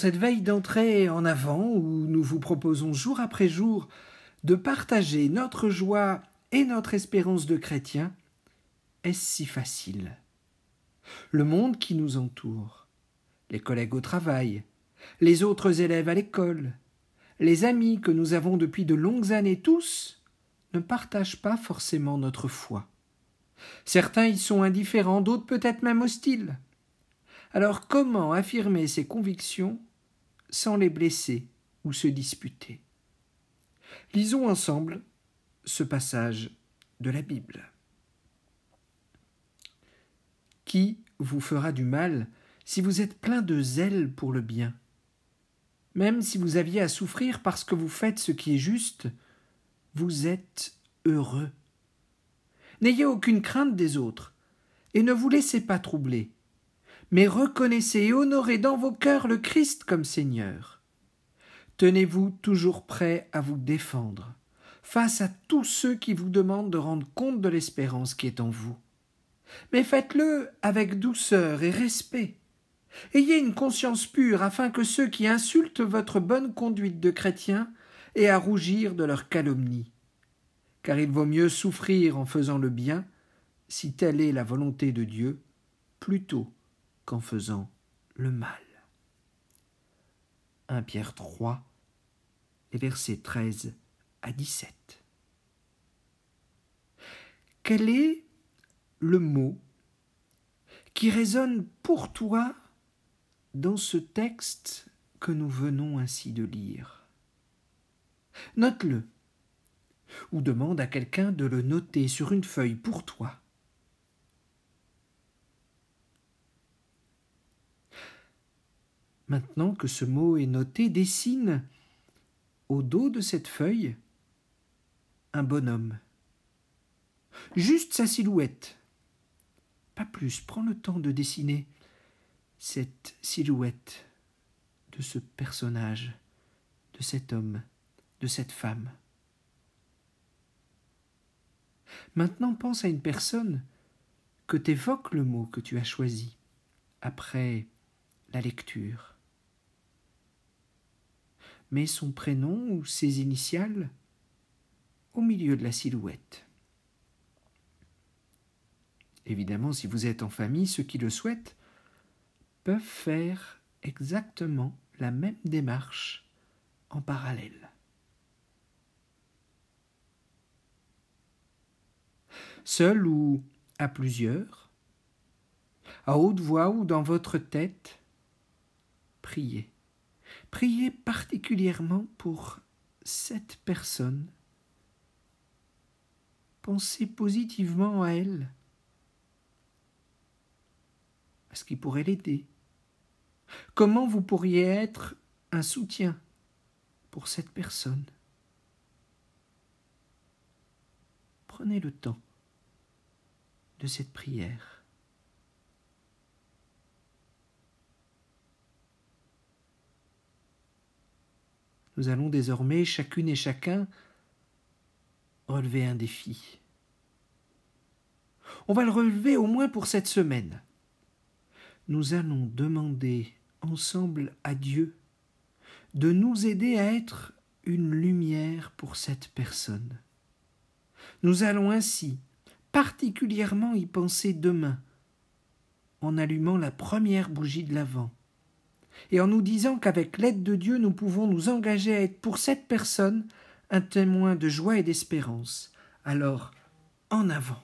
Cette veille d'entrée en avant où nous vous proposons jour après jour de partager notre joie et notre espérance de chrétiens, est-ce si facile? Le monde qui nous entoure, les collègues au travail, les autres élèves à l'école, les amis que nous avons depuis de longues années tous, ne partagent pas forcément notre foi. Certains y sont indifférents, d'autres peut-être même hostiles. Alors comment affirmer ses convictions sans les blesser ou se disputer Lisons ensemble ce passage de la Bible. Qui vous fera du mal si vous êtes plein de zèle pour le bien? Même si vous aviez à souffrir parce que vous faites ce qui est juste, vous êtes heureux. N'ayez aucune crainte des autres, et ne vous laissez pas troubler mais reconnaissez et honorez dans vos cœurs le Christ comme Seigneur. Tenez-vous toujours prêt à vous défendre face à tous ceux qui vous demandent de rendre compte de l'espérance qui est en vous. Mais faites-le avec douceur et respect. Ayez une conscience pure afin que ceux qui insultent votre bonne conduite de chrétien aient à rougir de leur calomnie. Car il vaut mieux souffrir en faisant le bien, si telle est la volonté de Dieu, plutôt qu'en faisant le mal. 1 Pierre 3, les versets 13 à 17. Quel est le mot qui résonne pour toi dans ce texte que nous venons ainsi de lire? Note-le ou demande à quelqu'un de le noter sur une feuille pour toi. Maintenant que ce mot est noté, dessine au dos de cette feuille un bonhomme. Juste sa silhouette. Pas plus, prends le temps de dessiner cette silhouette de ce personnage, de cet homme, de cette femme. Maintenant pense à une personne que t'évoque le mot que tu as choisi après la lecture met son prénom ou ses initiales au milieu de la silhouette. Évidemment, si vous êtes en famille, ceux qui le souhaitent peuvent faire exactement la même démarche en parallèle. Seul ou à plusieurs, à haute voix ou dans votre tête, priez. Priez particulièrement pour cette personne. Pensez positivement à elle, à ce qui pourrait l'aider. Comment vous pourriez être un soutien pour cette personne? Prenez le temps de cette prière. Nous allons désormais, chacune et chacun, relever un défi. On va le relever au moins pour cette semaine. Nous allons demander ensemble à Dieu de nous aider à être une lumière pour cette personne. Nous allons ainsi particulièrement y penser demain, en allumant la première bougie de l'Avent et en nous disant qu'avec l'aide de Dieu nous pouvons nous engager à être pour cette personne un témoin de joie et d'espérance. Alors, en avant.